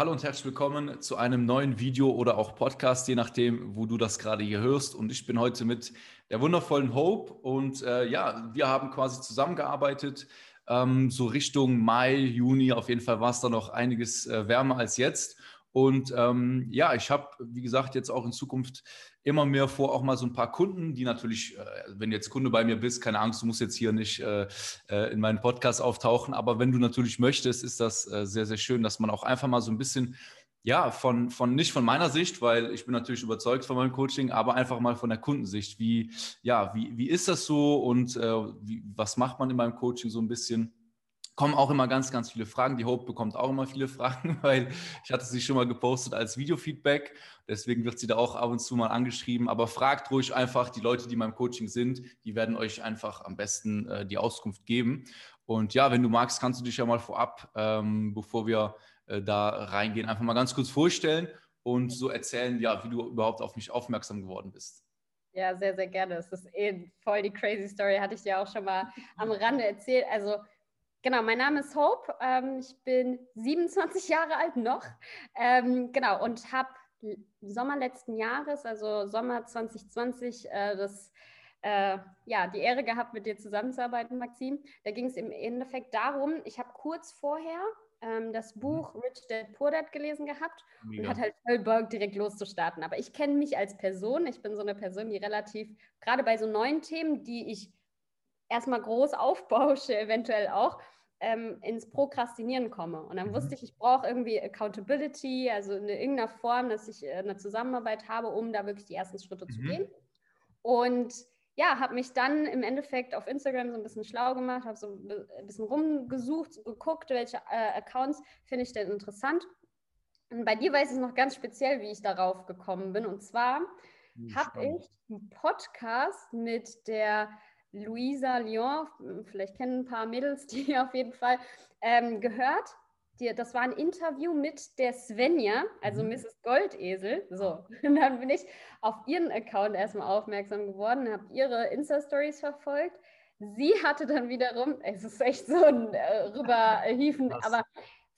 hallo und herzlich willkommen zu einem neuen Video oder auch Podcast, je nachdem, wo du das gerade hier hörst. Und ich bin heute mit der wundervollen Hope und äh, ja, wir haben quasi zusammengearbeitet, ähm, so Richtung Mai, Juni. Auf jeden Fall war es da noch einiges äh, wärmer als jetzt. Und ähm, ja, ich habe, wie gesagt, jetzt auch in Zukunft immer mehr vor, auch mal so ein paar Kunden, die natürlich, äh, wenn du jetzt Kunde bei mir bist, keine Angst, du musst jetzt hier nicht äh, äh, in meinen Podcast auftauchen, aber wenn du natürlich möchtest, ist das äh, sehr, sehr schön, dass man auch einfach mal so ein bisschen, ja, von, von, nicht von meiner Sicht, weil ich bin natürlich überzeugt von meinem Coaching, aber einfach mal von der Kundensicht. Wie, ja, wie, wie ist das so und äh, wie, was macht man in meinem Coaching so ein bisschen? Kommen auch immer ganz, ganz viele Fragen. Die Hope bekommt auch immer viele Fragen, weil ich hatte sie schon mal gepostet als Videofeedback. Deswegen wird sie da auch ab und zu mal angeschrieben. Aber fragt ruhig einfach die Leute, die in meinem Coaching sind. Die werden euch einfach am besten äh, die Auskunft geben. Und ja, wenn du magst, kannst du dich ja mal vorab, ähm, bevor wir äh, da reingehen, einfach mal ganz kurz vorstellen und so erzählen, ja, wie du überhaupt auf mich aufmerksam geworden bist. Ja, sehr, sehr gerne. Es ist eh voll die crazy Story, hatte ich dir auch schon mal am Rande erzählt. Also Genau, mein Name ist Hope. Ähm, ich bin 27 Jahre alt noch. Ähm, genau, und habe Sommer letzten Jahres, also Sommer 2020, äh, das, äh, ja, die Ehre gehabt, mit dir zusammenzuarbeiten, Maxim. Da ging es im Endeffekt darum, ich habe kurz vorher ähm, das mhm. Buch Rich Dad Poor Dad gelesen gehabt Mega. und hat halt voll Bock, direkt loszustarten. Aber ich kenne mich als Person. Ich bin so eine Person, die relativ, gerade bei so neuen Themen, die ich erstmal groß aufbausche, eventuell auch, ähm, ins Prokrastinieren komme. Und dann mhm. wusste ich, ich brauche irgendwie Accountability, also in irgendeiner Form, dass ich äh, eine Zusammenarbeit habe, um da wirklich die ersten Schritte mhm. zu gehen. Und ja, habe mich dann im Endeffekt auf Instagram so ein bisschen schlau gemacht, habe so ein bisschen rumgesucht, geguckt, welche äh, Accounts finde ich denn interessant. Und bei dir weiß ich noch ganz speziell, wie ich darauf gekommen bin. Und zwar habe ich einen Podcast mit der Luisa Lyon, vielleicht kennen ein paar Mädels die auf jeden Fall, ähm, gehört. Die, das war ein Interview mit der Svenja, also mhm. Mrs. Goldesel. So, und dann bin ich auf ihren Account erstmal aufmerksam geworden, habe ihre Insta-Stories verfolgt. Sie hatte dann wiederum, es ist echt so ein äh, Rüberhiefen, aber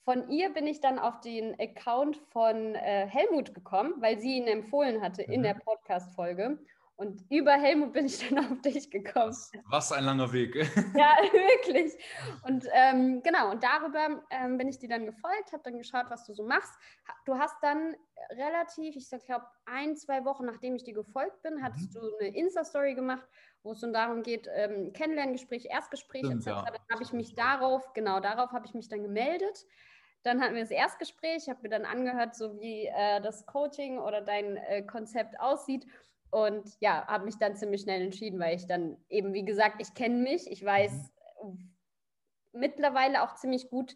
von ihr bin ich dann auf den Account von äh, Helmut gekommen, weil sie ihn empfohlen hatte mhm. in der Podcast-Folge. Und über Helmut bin ich dann auf dich gekommen. Was ein langer Weg. ja, wirklich. Und ähm, genau, und darüber ähm, bin ich dir dann gefolgt, habe dann geschaut, was du so machst. Du hast dann relativ, ich glaube, ein, zwei Wochen nachdem ich dir gefolgt bin, hattest mhm. du eine Insta-Story gemacht, wo es dann darum geht, ähm, Kennenlerngespräch, Erstgespräch Stimmt, etc. Ja. Dann habe ich mich darauf, genau darauf habe ich mich dann gemeldet. Dann hatten wir das Erstgespräch, habe mir dann angehört, so wie äh, das Coaching oder dein äh, Konzept aussieht und ja, habe mich dann ziemlich schnell entschieden, weil ich dann eben, wie gesagt, ich kenne mich, ich weiß mhm. mittlerweile auch ziemlich gut,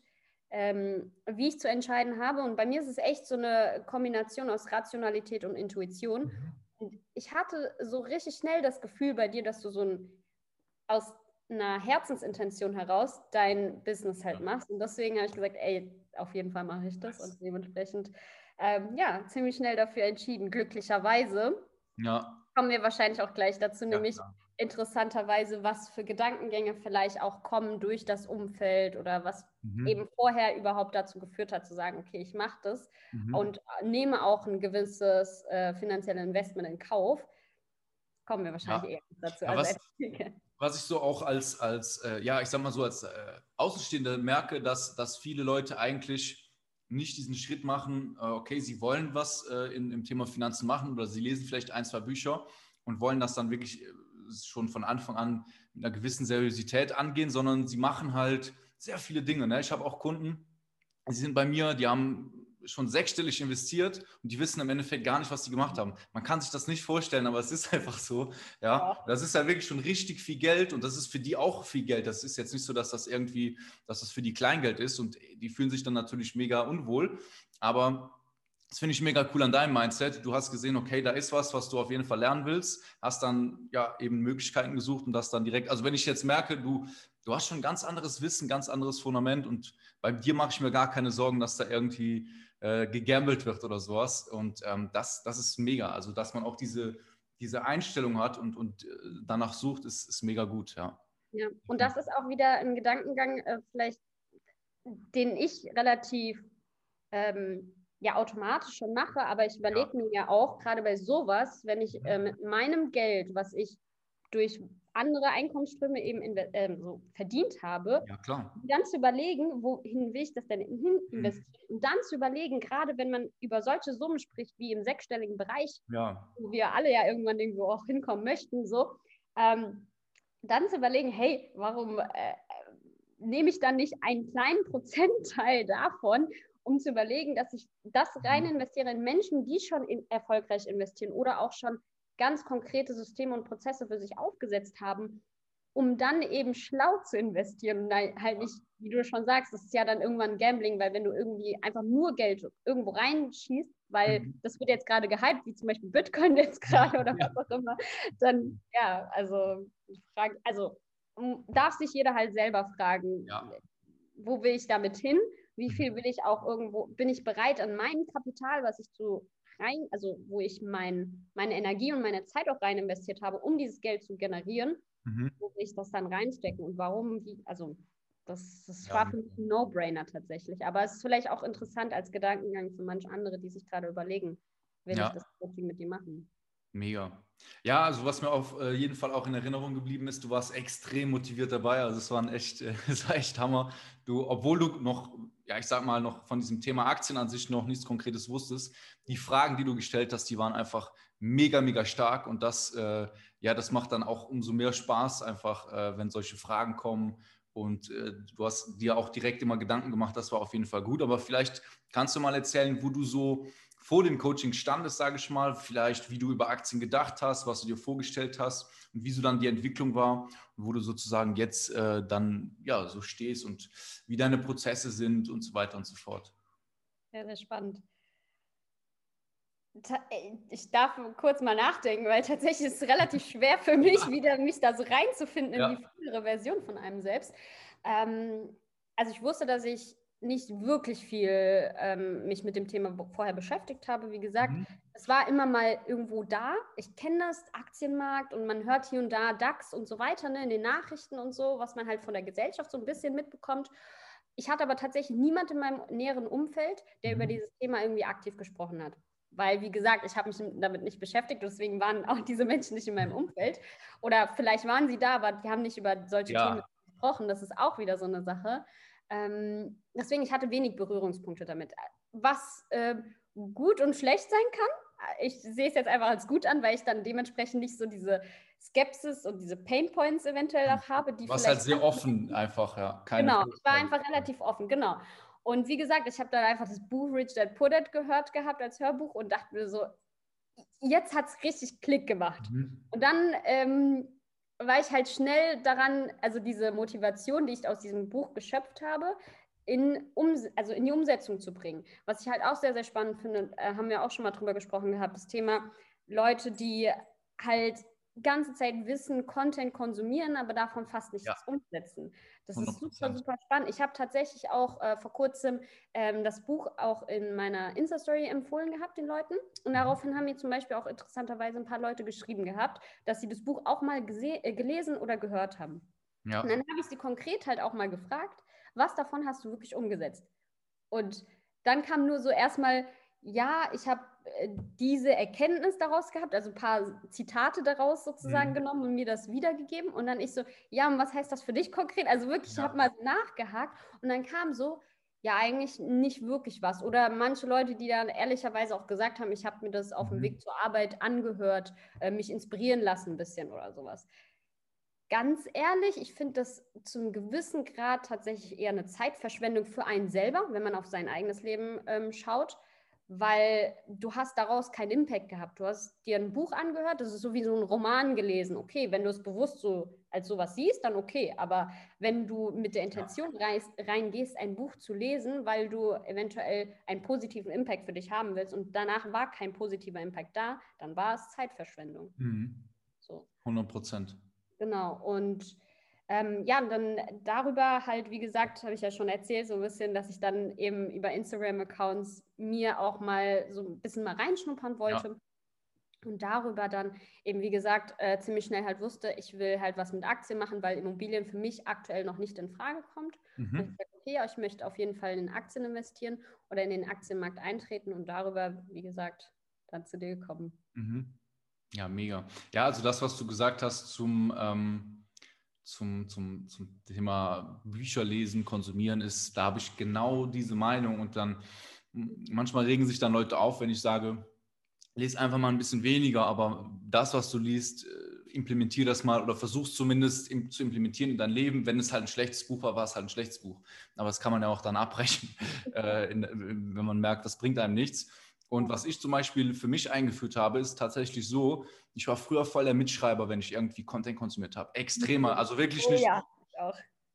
ähm, wie ich zu entscheiden habe. Und bei mir ist es echt so eine Kombination aus Rationalität und Intuition. Mhm. Und ich hatte so richtig schnell das Gefühl bei dir, dass du so ein aus einer Herzensintention heraus dein Business halt machst. Und deswegen habe ich gesagt, ey, auf jeden Fall mache ich das. Und dementsprechend, ähm, ja, ziemlich schnell dafür entschieden, glücklicherweise. Ja. Kommen wir wahrscheinlich auch gleich dazu, ja, nämlich klar. interessanterweise, was für Gedankengänge vielleicht auch kommen durch das Umfeld oder was mhm. eben vorher überhaupt dazu geführt hat, zu sagen, okay, ich mache das mhm. und nehme auch ein gewisses äh, finanzielles Investment in Kauf. Kommen wir wahrscheinlich ja. eher dazu. Ja, also was, was, ich so auch als, als äh, ja, ich sag mal so, als äh, Außenstehende merke, dass, dass viele Leute eigentlich nicht diesen Schritt machen, äh, okay, sie wollen was äh, in, im Thema Finanzen machen oder sie lesen vielleicht ein, zwei Bücher und wollen das dann wirklich äh, schon von Anfang an mit einer gewissen Seriosität angehen, sondern sie machen halt sehr viele Dinge. Ne? Ich habe auch Kunden, die sind bei mir, die haben schon sechsstellig investiert und die wissen im Endeffekt gar nicht, was sie gemacht haben. Man kann sich das nicht vorstellen, aber es ist einfach so. Ja, das ist ja wirklich schon richtig viel Geld und das ist für die auch viel Geld. Das ist jetzt nicht so, dass das irgendwie, dass das für die Kleingeld ist und die fühlen sich dann natürlich mega unwohl. Aber das finde ich mega cool an deinem Mindset. Du hast gesehen, okay, da ist was, was du auf jeden Fall lernen willst, hast dann ja eben Möglichkeiten gesucht und das dann direkt. Also wenn ich jetzt merke, du, du hast schon ganz anderes Wissen, ganz anderes Fundament und bei dir mache ich mir gar keine Sorgen, dass da irgendwie äh, gegambelt wird oder sowas. Und ähm, das, das ist mega. Also, dass man auch diese, diese Einstellung hat und, und äh, danach sucht, ist, ist mega gut, ja. Ja, und das ist auch wieder ein Gedankengang, äh, vielleicht, den ich relativ ähm, ja automatisch schon mache, aber ich überlege ja. mir ja auch, gerade bei sowas, wenn ich äh, mit meinem Geld, was ich durch andere Einkommensströme eben äh, so verdient habe, ja, klar. dann zu überlegen, wohin will ich das denn hin mhm. investieren? Mhm. Und dann zu überlegen, gerade wenn man über solche Summen spricht, wie im sechsstelligen Bereich, ja. wo wir alle ja irgendwann irgendwo auch hinkommen möchten, so, ähm, dann zu überlegen, hey, warum äh, nehme ich dann nicht einen kleinen Prozentteil davon, um zu überlegen, dass ich das rein mhm. investiere in Menschen, die schon in erfolgreich investieren oder auch schon ganz konkrete Systeme und Prozesse für sich aufgesetzt haben, um dann eben schlau zu investieren und halt nicht, wie du schon sagst, das ist ja dann irgendwann Gambling, weil wenn du irgendwie einfach nur Geld irgendwo reinschießt, weil mhm. das wird jetzt gerade gehypt, wie zum Beispiel Bitcoin jetzt gerade oder ja. was auch immer, dann ja, also frage, also darf sich jeder halt selber fragen, ja. wo will ich damit hin? Wie viel mhm. will ich auch irgendwo, bin ich bereit an meinem Kapital, was ich zu rein, also wo ich mein, meine Energie und meine Zeit auch rein investiert habe, um dieses Geld zu generieren, mhm. wo will ich das dann reinstecken und warum, wie, also das, das ja. war für mich ein No-Brainer tatsächlich. Aber es ist vielleicht auch interessant als Gedankengang für manche andere, die sich gerade überlegen, will ja. ich das Coaching mit dir machen. Mega. Ja, also was mir auf äh, jeden Fall auch in Erinnerung geblieben ist, du warst extrem motiviert dabei. Also es war ein echt, äh, es war echt Hammer. Du, obwohl du noch, ja, ich sag mal, noch von diesem Thema Aktien an sich noch nichts Konkretes wusstest, die Fragen, die du gestellt hast, die waren einfach mega, mega stark. Und das, äh, ja, das macht dann auch umso mehr Spaß, einfach, äh, wenn solche Fragen kommen. Und äh, du hast dir auch direkt immer Gedanken gemacht, das war auf jeden Fall gut. Aber vielleicht kannst du mal erzählen, wo du so vor dem Coaching standest, sage ich mal, vielleicht wie du über Aktien gedacht hast, was du dir vorgestellt hast und wie so dann die Entwicklung war und wo du sozusagen jetzt äh, dann ja so stehst und wie deine Prozesse sind und so weiter und so fort. Ja, sehr spannend. Äh, ich darf kurz mal nachdenken, weil tatsächlich ist es relativ schwer für mich, wieder mich da so reinzufinden in ja. die frühere Version von einem selbst. Ähm, also ich wusste, dass ich nicht wirklich viel ähm, mich mit dem Thema vorher beschäftigt habe. Wie gesagt, mhm. es war immer mal irgendwo da. Ich kenne das Aktienmarkt und man hört hier und da DAX und so weiter ne, in den Nachrichten und so, was man halt von der Gesellschaft so ein bisschen mitbekommt. Ich hatte aber tatsächlich niemand in meinem näheren Umfeld, der mhm. über dieses Thema irgendwie aktiv gesprochen hat. Weil, wie gesagt, ich habe mich damit nicht beschäftigt, deswegen waren auch diese Menschen nicht in meinem Umfeld. Oder vielleicht waren sie da, aber die haben nicht über solche ja. Themen gesprochen. Das ist auch wieder so eine Sache. Ähm, deswegen, ich hatte wenig Berührungspunkte damit. Was äh, gut und schlecht sein kann, ich sehe es jetzt einfach als gut an, weil ich dann dementsprechend nicht so diese Skepsis und diese Painpoints eventuell auch habe. Die Was halt sehr offen einfach, ja. Keine genau, ich war einfach relativ offen, genau. Und wie gesagt, ich habe dann einfach das Buch Rich Dad Poor Dad gehört gehabt als Hörbuch und dachte mir so, jetzt hat es richtig Klick gemacht. Mhm. Und dann ähm, war ich halt schnell daran, also diese Motivation, die ich aus diesem Buch geschöpft habe, in, um, also in die Umsetzung zu bringen. Was ich halt auch sehr, sehr spannend finde, äh, haben wir auch schon mal drüber gesprochen gehabt, das Thema Leute, die halt ganze Zeit Wissen, Content konsumieren, aber davon fast nichts ja. umsetzen. Das 100%. ist super, super spannend. Ich habe tatsächlich auch äh, vor kurzem ähm, das Buch auch in meiner Insta-Story empfohlen gehabt, den Leuten. Und mhm. daraufhin haben mir zum Beispiel auch interessanterweise ein paar Leute geschrieben gehabt, dass sie das Buch auch mal äh, gelesen oder gehört haben. Ja. Und dann habe ich sie konkret halt auch mal gefragt, was davon hast du wirklich umgesetzt? Und dann kam nur so erstmal, ja, ich habe äh, diese Erkenntnis daraus gehabt, also ein paar Zitate daraus sozusagen mhm. genommen und mir das wiedergegeben. Und dann ich so, ja, und was heißt das für dich konkret? Also wirklich, ja. ich habe mal nachgehakt und dann kam so, ja, eigentlich nicht wirklich was. Oder manche Leute, die dann ehrlicherweise auch gesagt haben, ich habe mir das auf dem mhm. Weg zur Arbeit angehört, äh, mich inspirieren lassen ein bisschen oder sowas. Ganz ehrlich, ich finde das zum gewissen Grad tatsächlich eher eine Zeitverschwendung für einen selber, wenn man auf sein eigenes Leben ähm, schaut weil du hast daraus keinen Impact gehabt. Du hast dir ein Buch angehört, das ist so wie so ein Roman gelesen. Okay, wenn du es bewusst so als sowas siehst, dann okay. Aber wenn du mit der Intention reingehst, ein Buch zu lesen, weil du eventuell einen positiven Impact für dich haben willst und danach war kein positiver Impact da, dann war es Zeitverschwendung. Mhm. So. 100 Prozent. Genau. Und ähm, ja, und dann darüber halt, wie gesagt, habe ich ja schon erzählt, so ein bisschen, dass ich dann eben über Instagram-Accounts mir auch mal so ein bisschen mal reinschnuppern wollte. Ja. und darüber dann eben, wie gesagt, äh, ziemlich schnell halt wusste, ich will halt was mit Aktien machen, weil Immobilien für mich aktuell noch nicht in Frage kommt. Mhm. Und ich sage, okay, ich möchte auf jeden Fall in Aktien investieren oder in den Aktienmarkt eintreten und darüber, wie gesagt, dann zu dir gekommen. Mhm. Ja, mega. Ja, also das, was du gesagt hast zum, ähm, zum, zum, zum Thema Bücher lesen, konsumieren, ist, da habe ich genau diese Meinung und dann manchmal regen sich dann Leute auf, wenn ich sage, lese einfach mal ein bisschen weniger, aber das, was du liest, äh, implementier das mal oder versuch zumindest im, zu implementieren in dein Leben. Wenn es halt ein schlechtes Buch war, war es halt ein schlechtes Buch. Aber das kann man ja auch dann abbrechen, äh, in, wenn man merkt, das bringt einem nichts. Und was ich zum Beispiel für mich eingeführt habe, ist tatsächlich so, ich war früher voll der Mitschreiber, wenn ich irgendwie Content konsumiert habe. Extremer, also wirklich oh, nicht, ja,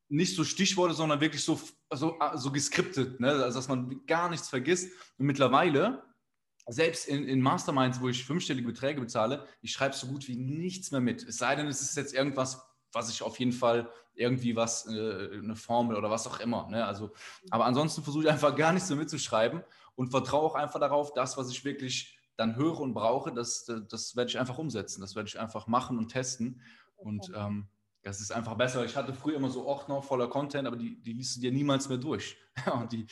nicht so Stichworte, sondern wirklich so, so, so geskriptet, ne? also dass man gar nichts vergisst. Und mittlerweile selbst in, in, Masterminds, wo ich fünfstellige Beträge bezahle, ich schreibe so gut wie nichts mehr mit. Es sei denn, es ist jetzt irgendwas, was ich auf jeden Fall irgendwie was, äh, eine Formel oder was auch immer. Ne? Also, aber ansonsten versuche ich einfach gar nichts mehr mitzuschreiben und vertraue auch einfach darauf, das, was ich wirklich dann höre und brauche, das, das werde ich einfach umsetzen. Das werde ich einfach machen und testen. Und ähm, das ist einfach besser. Ich hatte früher immer so Ordner voller Content, aber die, die liest du dir niemals mehr durch. und die,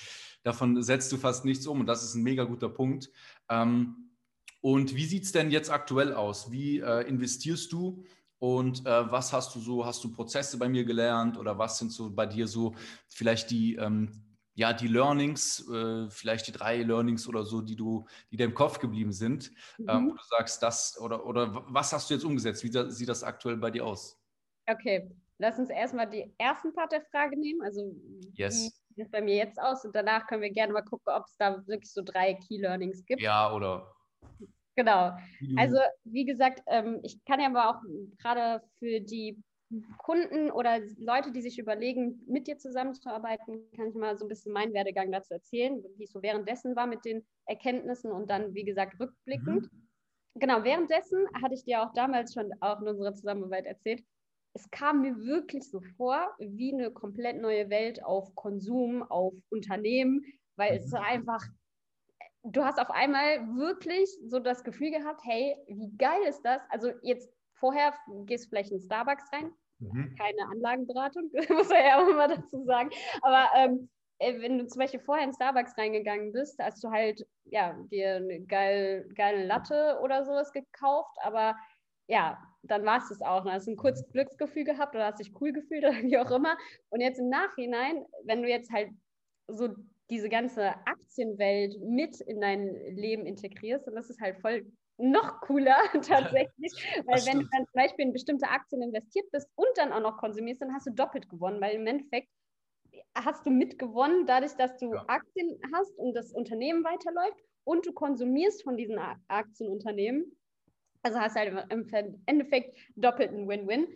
davon setzt du fast nichts um. Und das ist ein mega guter Punkt. Ähm, und wie sieht es denn jetzt aktuell aus? Wie äh, investierst du? Und äh, was hast du so? Hast du Prozesse bei mir gelernt oder was sind so bei dir so vielleicht die, ähm, ja, die Learnings, äh, vielleicht die drei Learnings oder so, die du, die dir im Kopf geblieben sind, mhm. ähm, wo du sagst, das oder, oder was hast du jetzt umgesetzt? Wie da, sieht das aktuell bei dir aus? Okay, lass uns erstmal die ersten Part der Frage nehmen. Also, yes. wie sieht es bei mir jetzt aus? Und danach können wir gerne mal gucken, ob es da wirklich so drei Key Learnings gibt. Ja, oder? Genau. Also, wie gesagt, ähm, ich kann ja aber auch gerade für die Kunden oder Leute, die sich überlegen, mit dir zusammenzuarbeiten, kann ich mal so ein bisschen meinen Werdegang dazu erzählen, wie es so währenddessen war mit den Erkenntnissen und dann, wie gesagt, rückblickend. Mhm. Genau, währenddessen hatte ich dir auch damals schon auch in unserer Zusammenarbeit erzählt, es kam mir wirklich so vor wie eine komplett neue Welt auf Konsum, auf Unternehmen, weil es mhm. einfach, du hast auf einmal wirklich so das Gefühl gehabt, hey, wie geil ist das? Also jetzt vorher gehst du vielleicht in Starbucks rein, mhm. keine Anlagenberatung, muss man ja auch mal dazu sagen, aber ähm, äh, wenn du zum Beispiel vorher in Starbucks reingegangen bist, hast du halt ja, dir eine geil, geile Latte oder sowas gekauft, aber ja, dann war es das auch. Dann hast du ein kurzes Glücksgefühl gehabt oder hast dich cool gefühlt oder wie auch immer. Und jetzt im Nachhinein, wenn du jetzt halt so diese ganze Aktienwelt mit in dein Leben integrierst, dann ist es halt voll noch cooler tatsächlich, weil wenn du dann zum Beispiel in bestimmte Aktien investiert bist und dann auch noch konsumierst, dann hast du doppelt gewonnen, weil im Endeffekt hast du mitgewonnen dadurch, dass du ja. Aktien hast und das Unternehmen weiterläuft und du konsumierst von diesen Aktienunternehmen. Also hast du halt im Endeffekt doppelten Win-Win.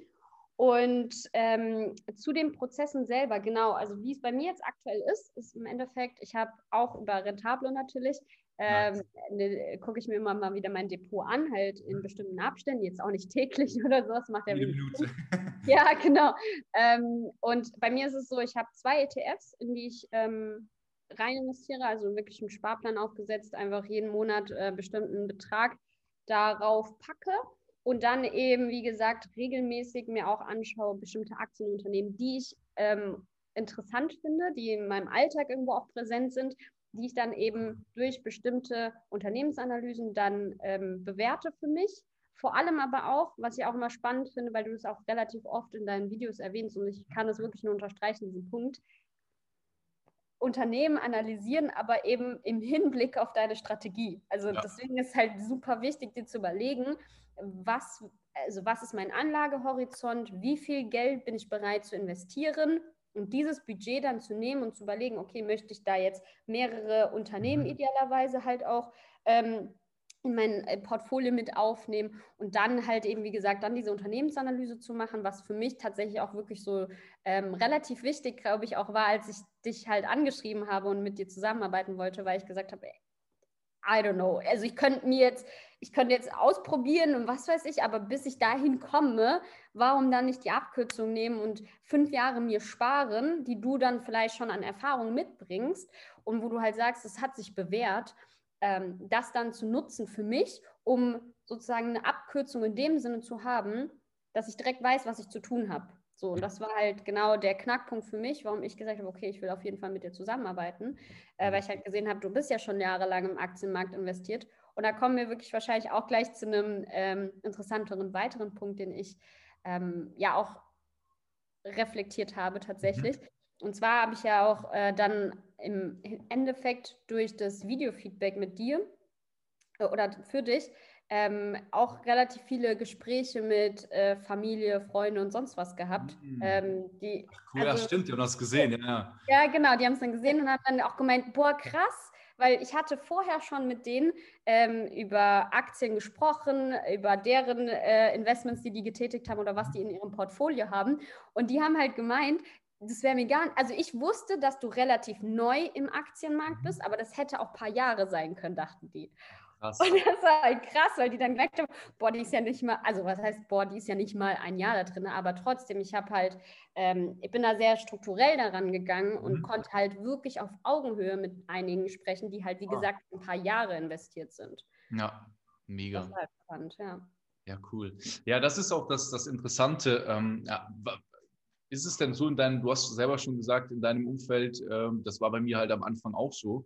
Und ähm, zu den Prozessen selber, genau, also wie es bei mir jetzt aktuell ist, ist im Endeffekt, ich habe auch über Rentable natürlich, ähm, ne, gucke ich mir immer mal wieder mein Depot an, halt in bestimmten Abständen, jetzt auch nicht täglich oder sowas, macht ja Minute. Ja, genau. Ähm, und bei mir ist es so, ich habe zwei ETFs, in die ich ähm, rein investiere, also wirklich einen Sparplan aufgesetzt, einfach jeden Monat äh, bestimmten Betrag darauf packe und dann eben, wie gesagt, regelmäßig mir auch anschaue, bestimmte Aktienunternehmen, die ich ähm, interessant finde, die in meinem Alltag irgendwo auch präsent sind, die ich dann eben durch bestimmte Unternehmensanalysen dann ähm, bewerte für mich. Vor allem aber auch, was ich auch immer spannend finde, weil du das auch relativ oft in deinen Videos erwähnst und ich kann das wirklich nur unterstreichen, diesen Punkt, Unternehmen analysieren, aber eben im Hinblick auf deine Strategie. Also ja. deswegen ist halt super wichtig, dir zu überlegen, was, also was ist mein Anlagehorizont, wie viel Geld bin ich bereit zu investieren und dieses Budget dann zu nehmen und zu überlegen, okay, möchte ich da jetzt mehrere Unternehmen mhm. idealerweise halt auch ähm, in mein äh, Portfolio mit aufnehmen und dann halt eben, wie gesagt, dann diese Unternehmensanalyse zu machen, was für mich tatsächlich auch wirklich so ähm, relativ wichtig, glaube ich, auch war, als ich dich halt angeschrieben habe und mit dir zusammenarbeiten wollte, weil ich gesagt habe, I don't know. Also ich könnte mir jetzt, ich könnte jetzt ausprobieren und was weiß ich, aber bis ich dahin komme, warum dann nicht die Abkürzung nehmen und fünf Jahre mir sparen, die du dann vielleicht schon an Erfahrung mitbringst und wo du halt sagst, es hat sich bewährt ähm, das dann zu nutzen für mich, um sozusagen eine Abkürzung in dem Sinne zu haben, dass ich direkt weiß, was ich zu tun habe. So, und das war halt genau der Knackpunkt für mich, warum ich gesagt habe, okay, ich will auf jeden Fall mit dir zusammenarbeiten, äh, weil ich halt gesehen habe, du bist ja schon jahrelang im Aktienmarkt investiert. Und da kommen wir wirklich wahrscheinlich auch gleich zu einem ähm, interessanteren weiteren Punkt, den ich ähm, ja auch reflektiert habe tatsächlich. Mhm. Und zwar habe ich ja auch äh, dann im Endeffekt durch das Videofeedback mit dir äh, oder für dich ähm, auch relativ viele Gespräche mit äh, Familie, Freunden und sonst was gehabt. Mhm. Ähm, die, Ach cool, also, ja, stimmt, die haben das gesehen, ja. Ja, genau, die haben es dann gesehen und haben dann auch gemeint, boah, krass, weil ich hatte vorher schon mit denen ähm, über Aktien gesprochen, über deren äh, Investments, die die getätigt haben oder was die in ihrem Portfolio haben. Und die haben halt gemeint, das wäre mir gar nicht, also ich wusste, dass du relativ neu im Aktienmarkt bist, mhm. aber das hätte auch ein paar Jahre sein können, dachten die. Krass. Und das war halt krass, weil die dann gemerkt haben, boah, die ist ja nicht mal, also was heißt, boah, die ist ja nicht mal ein Jahr da drin, aber trotzdem, ich habe halt, ähm, ich bin da sehr strukturell daran gegangen und mhm. konnte halt wirklich auf Augenhöhe mit einigen sprechen, die halt, wie oh. gesagt, ein paar Jahre investiert sind. Ja, mega. Das halt spannend, ja. Ja, cool. Ja, das ist auch das, das Interessante. Ähm, ja, ist es denn so in deinem, du hast selber schon gesagt, in deinem Umfeld, ähm, das war bei mir halt am Anfang auch so.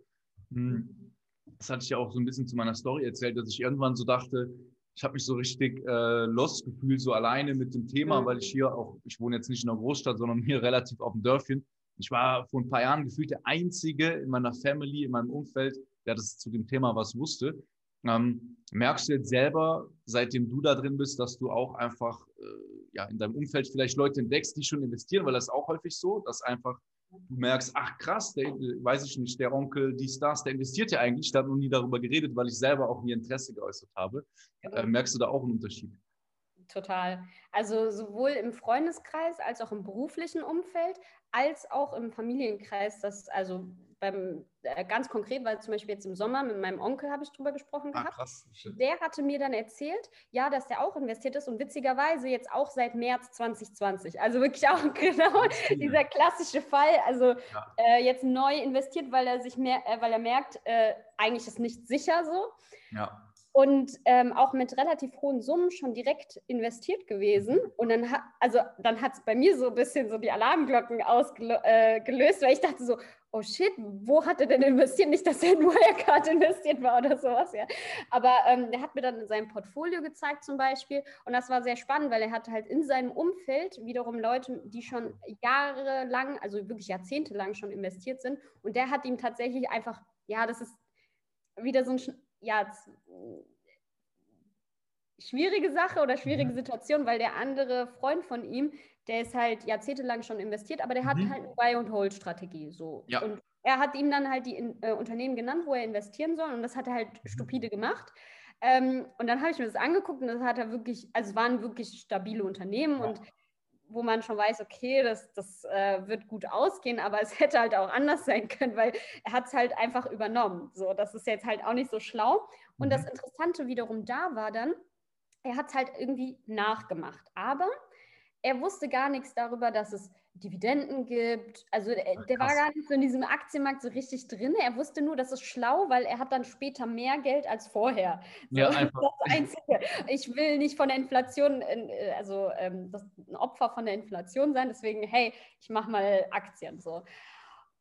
Hm, das hatte ich ja auch so ein bisschen zu meiner Story erzählt, dass ich irgendwann so dachte, ich habe mich so richtig äh, lost gefühlt, so alleine mit dem Thema, mhm. weil ich hier auch, ich wohne jetzt nicht in einer Großstadt, sondern hier relativ auf dem Dörfchen. Ich war vor ein paar Jahren gefühlt der Einzige in meiner Family, in meinem Umfeld, der das zu dem Thema was wusste. Ähm, merkst du jetzt selber, seitdem du da drin bist, dass du auch einfach äh, ja, in deinem Umfeld vielleicht Leute entdeckst, die schon investieren, weil das ist auch häufig so, dass einfach du merkst, ach krass, der, weiß ich nicht, der Onkel, die Stars, der investiert ja eigentlich, da hat noch nie darüber geredet, weil ich selber auch nie Interesse geäußert habe. Äh, merkst du da auch einen Unterschied? Total. Also sowohl im Freundeskreis als auch im beruflichen Umfeld, als auch im Familienkreis, das also beim, äh, ganz konkret, weil zum Beispiel jetzt im Sommer mit meinem Onkel habe ich drüber gesprochen ah, gehabt. Krass, der hatte mir dann erzählt, ja, dass der auch investiert ist und witzigerweise jetzt auch seit März 2020. Also wirklich auch genau dieser klassische Fall. Also ja. äh, jetzt neu investiert, weil er sich mehr, äh, weil er merkt, äh, eigentlich ist nicht sicher so. Ja und ähm, auch mit relativ hohen Summen schon direkt investiert gewesen. Und dann hat, also dann hat es bei mir so ein bisschen so die Alarmglocken ausgelöst, äh, weil ich dachte so, oh shit, wo hat er denn investiert? Nicht, dass er in Wirecard investiert war oder sowas, ja. Aber ähm, der hat mir dann sein Portfolio gezeigt zum Beispiel und das war sehr spannend, weil er hat halt in seinem Umfeld wiederum Leute, die schon jahrelang, also wirklich jahrzehntelang schon investiert sind und der hat ihm tatsächlich einfach, ja, das ist wieder so ein, ja, schwierige Sache oder schwierige. Situation, weil der andere Freund von ihm, der ist halt jahrzehntelang schon investiert, aber der hat mhm. halt eine Buy-and-Hold-Strategie. So. Ja. Und er hat ihm dann halt die äh, Unternehmen genannt, wo er investieren soll und das hat er halt mhm. stupide gemacht. Ähm, und dann habe ich mir das angeguckt und das hat er wirklich, also es waren wirklich stabile Unternehmen ja. und wo man schon weiß, okay, das, das äh, wird gut ausgehen, aber es hätte halt auch anders sein können, weil er hat es halt einfach übernommen. So, das ist jetzt halt auch nicht so schlau. Und mhm. das Interessante wiederum da war dann, er hat es halt irgendwie nachgemacht. Aber er wusste gar nichts darüber, dass es Dividenden gibt. Also der, der war gar nicht so in diesem Aktienmarkt so richtig drin. Er wusste nur, das ist schlau, weil er hat dann später mehr Geld als vorher. So, ja, einfach. Das Einzige. Ich will nicht von der Inflation, äh, also ähm, das, ein Opfer von der Inflation sein. Deswegen, hey, ich mache mal Aktien so.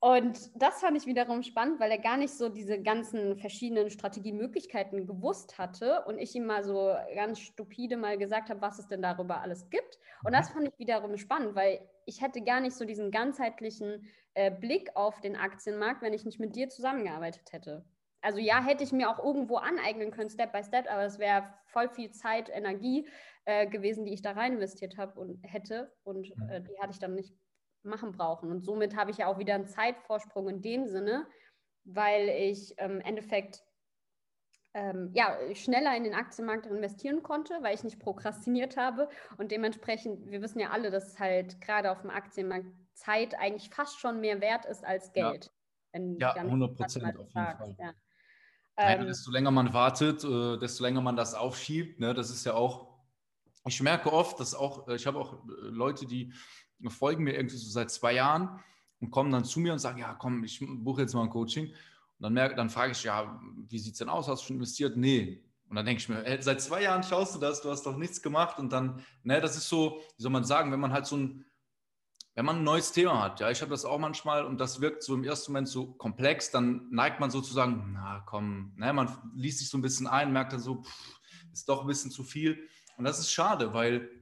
Und das fand ich wiederum spannend, weil er gar nicht so diese ganzen verschiedenen Strategiemöglichkeiten gewusst hatte und ich ihm mal so ganz stupide mal gesagt habe, was es denn darüber alles gibt. Und das mhm. fand ich wiederum spannend, weil ich hätte gar nicht so diesen ganzheitlichen äh, Blick auf den Aktienmarkt, wenn ich nicht mit dir zusammengearbeitet hätte. Also ja, hätte ich mir auch irgendwo aneignen können, Step by Step, aber es wäre voll viel Zeit, Energie äh, gewesen, die ich da rein investiert habe und hätte. Und mhm. äh, die hatte ich dann nicht machen brauchen. Und somit habe ich ja auch wieder einen Zeitvorsprung in dem Sinne, weil ich im ähm, Endeffekt ähm, ja, schneller in den Aktienmarkt investieren konnte, weil ich nicht prokrastiniert habe. Und dementsprechend, wir wissen ja alle, dass halt gerade auf dem Aktienmarkt Zeit eigentlich fast schon mehr wert ist als Geld. Ja, ja 100 Prozent auf jeden Fall. Ja. Ähm, desto länger man wartet, äh, desto länger man das aufschiebt. Ne? Das ist ja auch, ich merke oft, dass auch, äh, ich habe auch äh, Leute, die folgen mir irgendwie so seit zwei Jahren und kommen dann zu mir und sagen, ja, komm, ich buche jetzt mal ein Coaching. dann, merke, dann frage ich, ja, wie sieht es denn aus? Hast du schon investiert? Nee. Und dann denke ich mir, ey, seit zwei Jahren schaust du das, du hast doch nichts gemacht. Und dann, ne, das ist so, wie soll man sagen, wenn man halt so ein, wenn man ein neues Thema hat, ja, ich habe das auch manchmal und das wirkt so im ersten Moment so komplex, dann neigt man sozusagen, na komm, ne, man liest sich so ein bisschen ein, merkt dann so, pff, ist doch ein bisschen zu viel. Und das ist schade, weil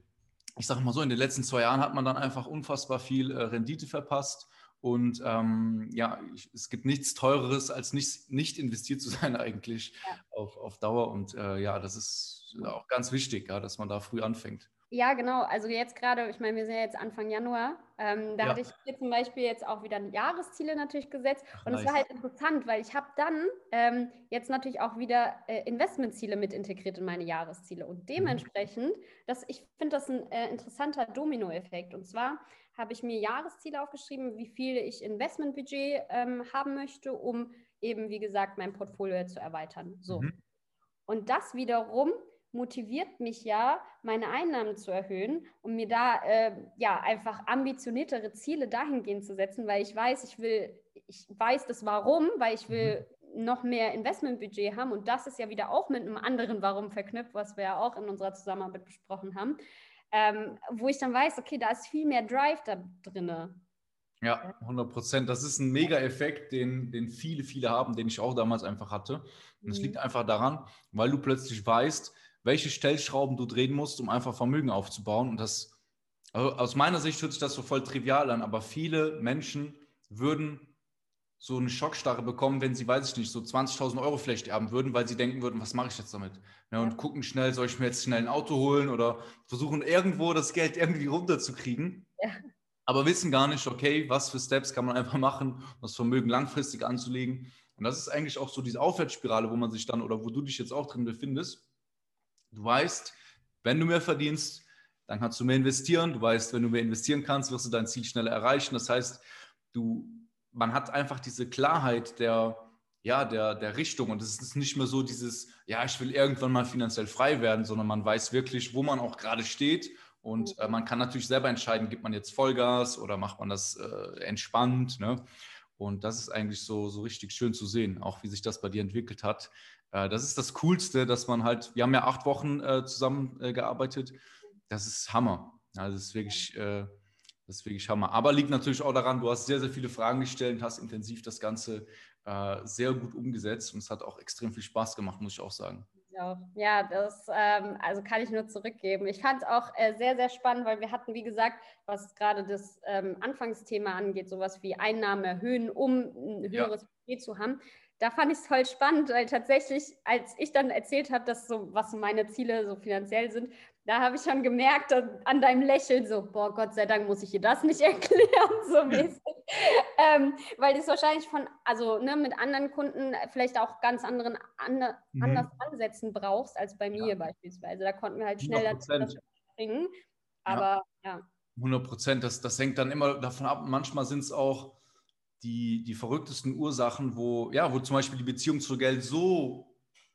ich sage mal so, in den letzten zwei Jahren hat man dann einfach unfassbar viel äh, Rendite verpasst. Und ähm, ja, ich, es gibt nichts Teureres, als nicht, nicht investiert zu sein eigentlich ja. auf, auf Dauer. Und äh, ja, das ist auch ganz wichtig, ja, dass man da früh anfängt. Ja, genau. Also jetzt gerade, ich meine, wir sind ja jetzt Anfang Januar. Ähm, da ja. hatte ich hier zum Beispiel jetzt auch wieder Jahresziele natürlich gesetzt. Ach, und es nice. war halt interessant, weil ich habe dann ähm, jetzt natürlich auch wieder äh, Investmentziele mit integriert in meine Jahresziele. Und mhm. dementsprechend, mhm. das, ich finde das ein äh, interessanter Dominoeffekt. Und zwar habe ich mir Jahresziele aufgeschrieben, wie viel ich Investmentbudget ähm, haben möchte, um eben, wie gesagt, mein Portfolio zu erweitern. So. Mhm. Und das wiederum motiviert mich ja, meine Einnahmen zu erhöhen und mir da äh, ja einfach ambitioniertere Ziele dahingehend zu setzen, weil ich weiß, ich will, ich weiß das Warum, weil ich will mhm. noch mehr Investmentbudget haben und das ist ja wieder auch mit einem anderen Warum verknüpft, was wir ja auch in unserer Zusammenarbeit besprochen haben, ähm, wo ich dann weiß, okay, da ist viel mehr Drive da drin. Ja, 100 Prozent. Das ist ein Mega-Effekt, den, den viele, viele haben, den ich auch damals einfach hatte. Und es mhm. liegt einfach daran, weil du plötzlich weißt, welche Stellschrauben du drehen musst, um einfach Vermögen aufzubauen. Und das, also aus meiner Sicht hört sich das so voll trivial an, aber viele Menschen würden so eine Schockstarre bekommen, wenn sie, weiß ich nicht, so 20.000 Euro vielleicht erben würden, weil sie denken würden, was mache ich jetzt damit? Ja, und gucken schnell, soll ich mir jetzt schnell ein Auto holen oder versuchen irgendwo das Geld irgendwie runterzukriegen. Ja. Aber wissen gar nicht, okay, was für Steps kann man einfach machen, um das Vermögen langfristig anzulegen. Und das ist eigentlich auch so diese Aufwärtsspirale, wo man sich dann oder wo du dich jetzt auch drin befindest. Du weißt, wenn du mehr verdienst, dann kannst du mehr investieren. Du weißt, wenn du mehr investieren kannst, wirst du dein Ziel schneller erreichen. Das heißt, du, man hat einfach diese Klarheit der, ja, der, der Richtung. Und es ist nicht mehr so dieses, ja, ich will irgendwann mal finanziell frei werden, sondern man weiß wirklich, wo man auch gerade steht. Und äh, man kann natürlich selber entscheiden, gibt man jetzt Vollgas oder macht man das äh, entspannt. Ne? Und das ist eigentlich so, so richtig schön zu sehen, auch wie sich das bei dir entwickelt hat. Äh, das ist das Coolste, dass man halt, wir haben ja acht Wochen äh, zusammengearbeitet. Das ist Hammer. Also das ist wirklich, äh, das ist wirklich Hammer. Aber liegt natürlich auch daran, du hast sehr, sehr viele Fragen gestellt, hast intensiv das Ganze sehr gut umgesetzt und es hat auch extrem viel Spaß gemacht, muss ich auch sagen. Ja, das ähm, also kann ich nur zurückgeben. Ich fand es auch äh, sehr, sehr spannend, weil wir hatten, wie gesagt, was gerade das ähm, Anfangsthema angeht, sowas wie Einnahmen erhöhen, um ein höheres ja. Budget zu haben da fand ich es voll spannend, weil tatsächlich, als ich dann erzählt habe, dass so, was meine Ziele so finanziell sind, da habe ich schon gemerkt an deinem Lächeln so, boah, Gott sei Dank muss ich dir das nicht erklären, so mäßig. ähm, weil das wahrscheinlich von, also ne, mit anderen Kunden vielleicht auch ganz anderen, ande, mhm. anders Ansätzen brauchst als bei mir ja. beispielsweise. Da konnten wir halt schneller springen. Aber ja. ja. 100 Prozent, das, das hängt dann immer davon ab. Manchmal sind es auch die, die verrücktesten Ursachen, wo, ja, wo zum Beispiel die Beziehung zu Geld so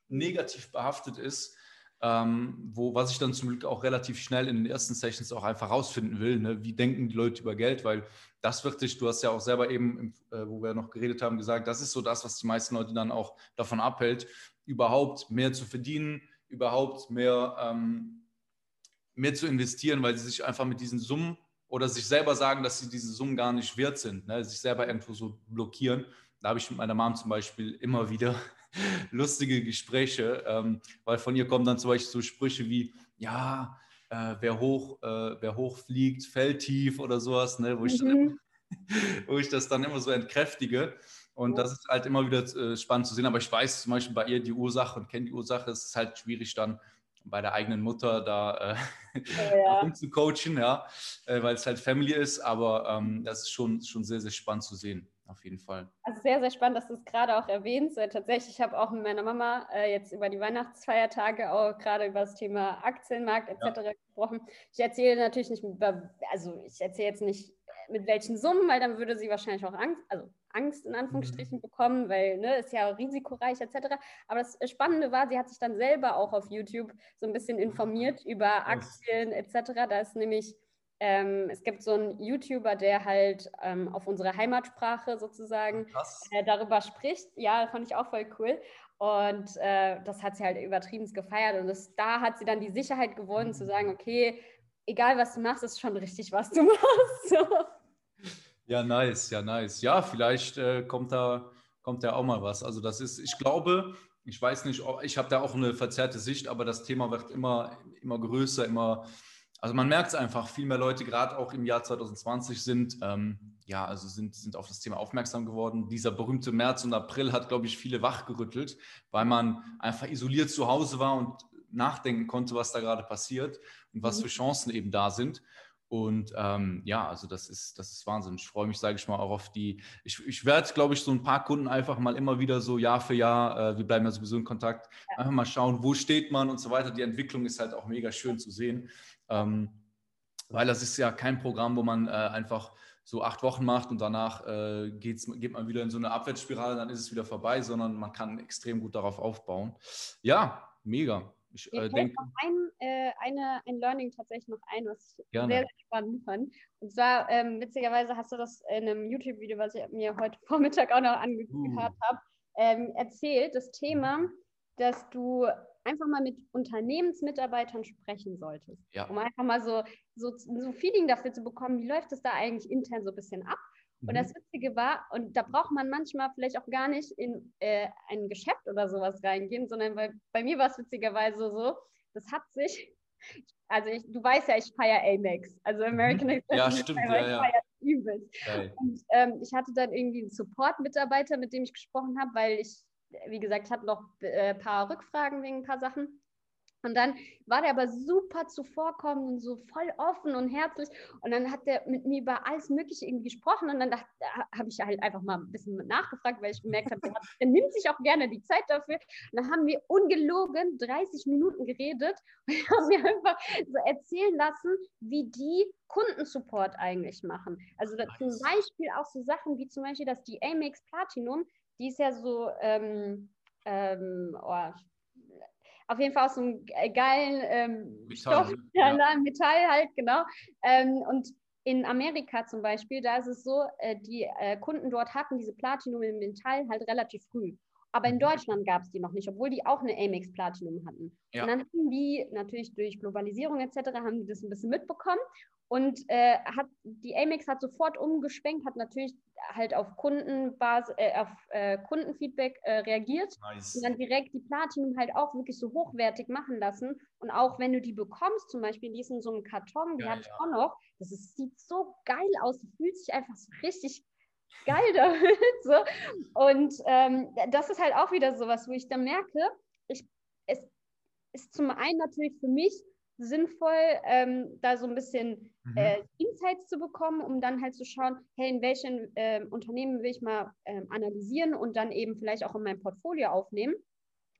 negativ behaftet ist, ähm, wo, was ich dann zum Glück auch relativ schnell in den ersten Sessions auch einfach rausfinden will, ne? wie denken die Leute über Geld, weil das wird dich, du hast ja auch selber eben, äh, wo wir noch geredet haben, gesagt, das ist so das, was die meisten Leute dann auch davon abhält, überhaupt mehr zu verdienen, überhaupt mehr, ähm, mehr zu investieren, weil sie sich einfach mit diesen Summen oder sich selber sagen, dass sie diese Summen gar nicht wert sind, ne? sich selber irgendwo so blockieren. Da habe ich mit meiner Mom zum Beispiel immer wieder lustige Gespräche, ähm, weil von ihr kommen dann zum Beispiel so Sprüche wie, ja, äh, wer, hoch, äh, wer hoch fliegt, fällt tief oder sowas, ne? wo, ich mhm. wo ich das dann immer so entkräftige. Und das ist halt immer wieder äh, spannend zu sehen. Aber ich weiß zum Beispiel bei ihr die Ursache und kenne die Ursache. Es ist halt schwierig dann bei der eigenen Mutter da äh, ja. umzucoachen, ja, äh, weil es halt Family ist. Aber ähm, das ist schon, schon sehr, sehr spannend zu sehen, auf jeden Fall. Also sehr, sehr spannend, dass du es gerade auch erwähnst. Weil tatsächlich, ich habe auch mit meiner Mama äh, jetzt über die Weihnachtsfeiertage auch gerade über das Thema Aktienmarkt etc. Ja. gesprochen. Ich erzähle natürlich nicht, über, also ich erzähle jetzt nicht mit welchen Summen, weil dann würde sie wahrscheinlich auch Angst, also Angst in Anführungsstrichen mhm. bekommen, weil ne, ist ja risikoreich etc. Aber das Spannende war, sie hat sich dann selber auch auf YouTube so ein bisschen informiert über Aktien etc. Da ist nämlich ähm, es gibt so einen YouTuber, der halt ähm, auf unsere Heimatsprache sozusagen äh, darüber spricht. Ja, fand ich auch voll cool. Und äh, das hat sie halt übertrieben gefeiert. Und das, da hat sie dann die Sicherheit gewonnen, mhm. zu sagen, okay, egal was du machst, ist schon richtig, was du machst. So. Ja, nice, ja, nice. Ja, vielleicht äh, kommt da kommt da auch mal was. Also das ist, ich glaube, ich weiß nicht, ich habe da auch eine verzerrte Sicht, aber das Thema wird immer, immer größer, immer, also man merkt es einfach, viel mehr Leute, gerade auch im Jahr 2020 sind, ähm, ja, also sind, sind auf das Thema aufmerksam geworden. Dieser berühmte März und April hat, glaube ich, viele wachgerüttelt, weil man einfach isoliert zu Hause war und nachdenken konnte, was da gerade passiert und was mhm. für Chancen eben da sind. Und ähm, ja, also das ist, das ist Wahnsinn. Ich freue mich, sage ich mal, auch auf die. Ich, ich werde, glaube ich, so ein paar Kunden einfach mal immer wieder so Jahr für Jahr, äh, wir bleiben ja sowieso in Kontakt, ja. einfach mal schauen, wo steht man und so weiter. Die Entwicklung ist halt auch mega schön zu sehen, ähm, weil das ist ja kein Programm, wo man äh, einfach so acht Wochen macht und danach äh, geht's, geht man wieder in so eine Abwärtsspirale, dann ist es wieder vorbei, sondern man kann extrem gut darauf aufbauen. Ja, mega. Ich äh, denke. Ein, äh, eine, ein Learning tatsächlich noch ein, was ich Gerne. sehr, sehr spannend fand. Und zwar, ähm, witzigerweise hast du das in einem YouTube-Video, was ich mir heute Vormittag auch noch angehört uh. habe, ähm, erzählt, das Thema, dass du einfach mal mit Unternehmensmitarbeitern sprechen solltest. Ja. Um einfach mal so, so, so ein Feeling dafür zu bekommen, wie läuft es da eigentlich intern so ein bisschen ab. Und mhm. das Witzige war, und da braucht man manchmal vielleicht auch gar nicht in äh, ein Geschäft oder sowas reingehen, sondern bei, bei mir war es witzigerweise so, das hat sich, also ich, du weißt ja, ich feiere Amex, also mhm. American mhm. Express. Ja, stimmt, ja, ich ja. übelst. Und ähm, ich hatte dann irgendwie einen Support-Mitarbeiter, mit dem ich gesprochen habe, weil ich, wie gesagt, hatte noch ein äh, paar Rückfragen wegen ein paar Sachen. Und dann war der aber super zuvorkommend und so voll offen und herzlich. Und dann hat der mit mir über alles Mögliche irgendwie gesprochen. Und dann habe ich halt einfach mal ein bisschen nachgefragt, weil ich gemerkt habe, der, der, nimmt sich auch gerne die Zeit dafür. Und dann haben wir ungelogen 30 Minuten geredet und ich habe mir einfach so erzählen lassen, wie die Kundensupport eigentlich machen. Also nice. zum Beispiel auch so Sachen wie zum Beispiel, dass die Amex Platinum, die ist ja so, ähm, ähm, oh, auf jeden Fall aus so einem geilen ähm, Metall, Stoff, ja. Metall halt, genau. Ähm, und in Amerika zum Beispiel, da ist es so, äh, die äh, Kunden dort hatten diese Platinum im Metall halt relativ früh. Aber in mhm. Deutschland gab es die noch nicht, obwohl die auch eine Amex Platinum hatten. Ja. Und dann hatten die natürlich durch Globalisierung etc. haben die das ein bisschen mitbekommen und äh, hat, die Amex hat sofort umgeschwenkt, hat natürlich halt auf, Kundenbasis, äh, auf äh, Kundenfeedback äh, reagiert nice. und dann direkt die Platinum halt auch wirklich so hochwertig machen lassen. Und auch wenn du die bekommst, zum Beispiel, die ist in so einem Karton, die ja, habe ich auch noch, das ist, sieht so geil aus, du fühlst dich einfach so richtig geil damit. so. Und ähm, das ist halt auch wieder sowas, wo ich dann merke, ich, es ist zum einen natürlich für mich sinnvoll, ähm, da so ein bisschen mhm. äh, Insights zu bekommen, um dann halt zu schauen, hey, in welchen äh, Unternehmen will ich mal ähm, analysieren und dann eben vielleicht auch in mein Portfolio aufnehmen.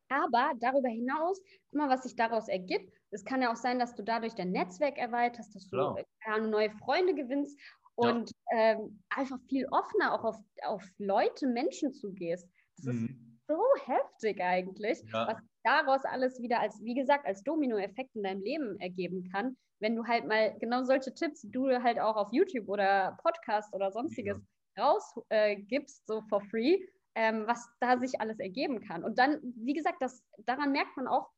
Aber darüber hinaus, guck mal, was sich daraus ergibt. Es kann ja auch sein, dass du dadurch dein Netzwerk erweiterst, dass du äh, neue Freunde gewinnst und ja. ähm, einfach viel offener auch auf, auf Leute, Menschen zugehst. Das mhm. ist so heftig eigentlich, ja. was daraus alles wieder als, wie gesagt, als Dominoeffekt in deinem Leben ergeben kann, wenn du halt mal genau solche Tipps, die du halt auch auf YouTube oder Podcast oder sonstiges ja. rausgibst, äh, so for free, ähm, was da sich alles ergeben kann. Und dann, wie gesagt, das, daran merkt man auch,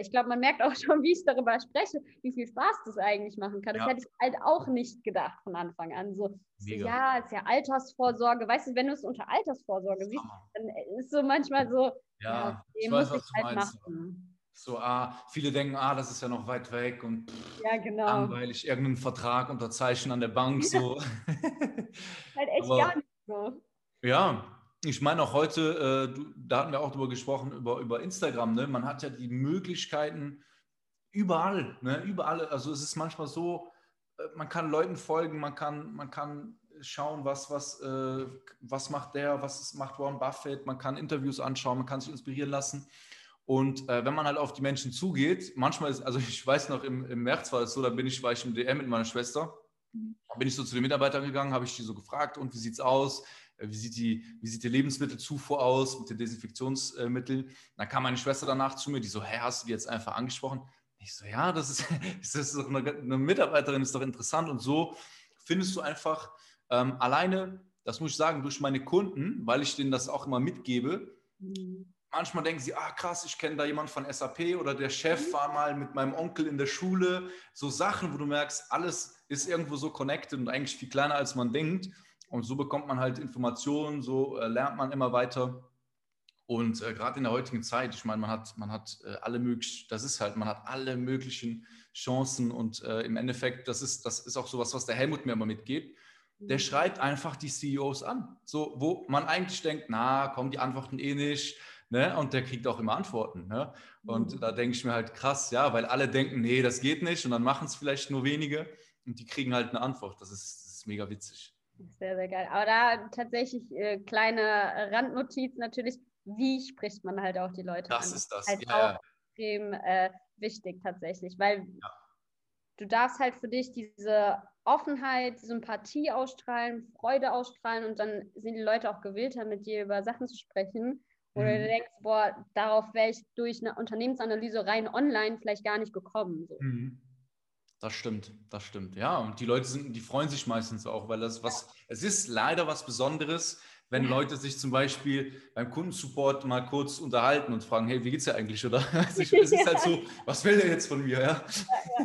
ich glaube, man merkt auch schon, wie ich darüber spreche, wie viel Spaß das eigentlich machen kann. Das ja. hätte ich halt auch nicht gedacht von Anfang an. So, so ja, ist ja Altersvorsorge. Weißt du, wenn du es unter Altersvorsorge siehst, dann ist so manchmal so, ja, ja ich weiß, was du halt meinst. Machen. So, ah, viele denken, ah, das ist ja noch weit weg und pff, ja, genau. langweilig, irgendeinen Vertrag unterzeichnen an der Bank. So. halt echt Aber, gar nicht so. Ja, ich meine auch heute, äh, da hatten wir auch drüber gesprochen, über, über Instagram, ne? man hat ja die Möglichkeiten überall, ne? überall. Also es ist manchmal so, äh, man kann Leuten folgen, man kann, man kann schauen, was, was, äh, was macht der, was macht Warren Buffett, man kann Interviews anschauen, man kann sich inspirieren lassen. Und äh, wenn man halt auf die Menschen zugeht, manchmal ist, also ich weiß noch, im, im März war es so, da bin ich, war ich im DM mit meiner Schwester, mhm. bin ich so zu den Mitarbeitern gegangen, habe ich die so gefragt, und wie sieht es aus? Äh, wie sieht, die, wie sieht die Lebensmittelzufuhr aus mit den Desinfektionsmitteln? Dann kam meine Schwester danach zu mir, die so, hä, hast du die jetzt einfach angesprochen? Ich so, ja, das ist, das ist doch eine, eine Mitarbeiterin, ist doch interessant. Und so findest du einfach ähm, alleine, das muss ich sagen, durch meine Kunden, weil ich denen das auch immer mitgebe, mhm. manchmal denken sie, ah krass, ich kenne da jemand von SAP oder der Chef mhm. war mal mit meinem Onkel in der Schule. So Sachen, wo du merkst, alles ist irgendwo so connected und eigentlich viel kleiner, als man denkt. Und so bekommt man halt Informationen, so äh, lernt man immer weiter. Und äh, gerade in der heutigen Zeit, ich meine, man hat, man hat äh, alle möglichen, das ist halt, man hat alle möglichen Chancen und äh, im Endeffekt, das ist, das ist auch sowas, was der Helmut mir immer mitgeht. Der mhm. schreibt einfach die CEOs an, so wo man eigentlich denkt, na, kommen die Antworten eh nicht, ne? Und der kriegt auch immer Antworten, ne? Und mhm. da denke ich mir halt krass, ja, weil alle denken, nee, das geht nicht, und dann machen es vielleicht nur wenige und die kriegen halt eine Antwort. Das ist, das ist mega witzig. Sehr, sehr geil. Aber da tatsächlich äh, kleine Randnotiz natürlich wie spricht man halt auch die Leute das an. Das ist das. Halt ja, auch extrem äh, wichtig tatsächlich, weil ja. du darfst halt für dich diese Offenheit, Sympathie ausstrahlen, Freude ausstrahlen und dann sind die Leute auch gewillter, mit dir über Sachen zu sprechen. Oder mhm. du denkst, boah, darauf wäre ich durch eine Unternehmensanalyse rein online vielleicht gar nicht gekommen. So. Mhm. Das stimmt, das stimmt. Ja, und die Leute sind, die freuen sich meistens auch, weil das was, es ist leider was Besonderes, wenn Leute sich zum Beispiel beim Kundensupport mal kurz unterhalten und fragen, hey, wie geht's dir eigentlich? Oder es ist halt so, was will der jetzt von mir? Ja?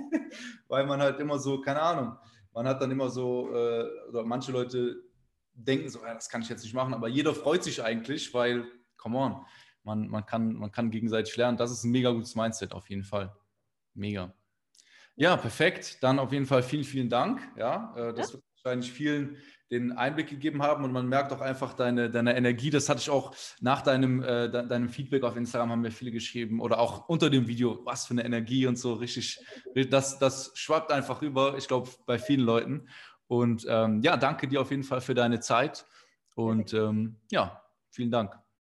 Weil man halt immer so, keine Ahnung, man hat dann immer so, äh, oder manche Leute denken so, ja, das kann ich jetzt nicht machen, aber jeder freut sich eigentlich, weil, come on, man, man, kann, man kann gegenseitig lernen. Das ist ein mega gutes Mindset auf jeden Fall. Mega. Ja, perfekt. Dann auf jeden Fall vielen, vielen Dank. Ja, äh, das ja. wird wahrscheinlich vielen den Einblick gegeben haben und man merkt auch einfach deine, deine Energie. Das hatte ich auch nach deinem, äh, de, deinem Feedback auf Instagram, haben mir viele geschrieben oder auch unter dem Video, was für eine Energie und so richtig. Das, das schwappt einfach rüber, ich glaube, bei vielen Leuten. Und ähm, ja, danke dir auf jeden Fall für deine Zeit und ähm, ja, vielen Dank.